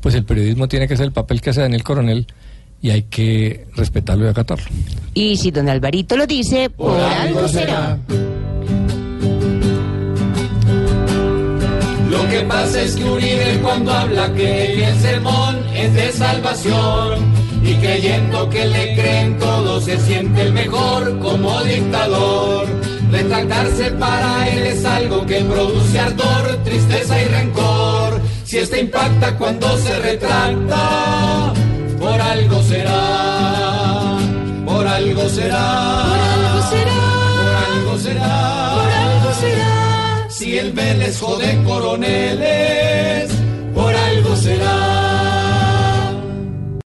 pues el periodismo tiene que hacer el papel que hace Daniel Coronel y hay que respetarlo y acatarlo. Y si don Alvarito lo dice, por, algo será. Lo que pasa es que Uribe cuando habla que el sermón es de salvación y creyendo que le creen todos se siente el mejor como dictador. Retractarse para él es algo que produce ardor, tristeza y rencor. Si este impacta cuando se retracta, por algo será, por algo será, por algo será, por algo será, por algo será. Si el Vélez jode coroneles, por algo será.